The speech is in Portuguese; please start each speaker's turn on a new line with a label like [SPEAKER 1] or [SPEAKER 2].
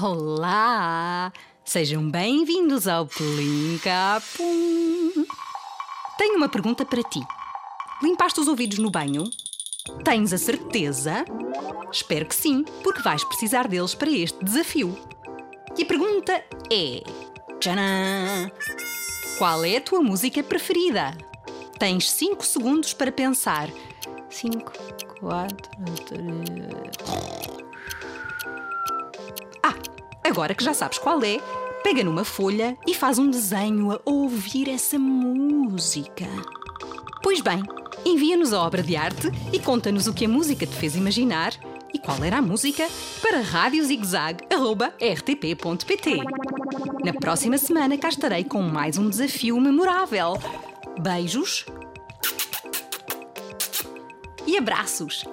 [SPEAKER 1] Olá! Sejam bem-vindos ao Plinca Pum. Tenho uma pergunta para ti. Limpaste os ouvidos no banho? Tens a certeza? Espero que sim, porque vais precisar deles para este desafio. E a pergunta é: Tcharam! Qual é a tua música preferida? Tens 5 segundos para pensar. 5, 4, 3. Ah, agora que já sabes qual é, pega numa folha e faz um desenho a ouvir essa música. Pois bem, envia-nos a obra de arte e conta-nos o que a música te fez imaginar e qual era a música para radiozigzag.rtp.pt. Na próxima semana cá estarei com mais um desafio memorável. Beijos e abraços.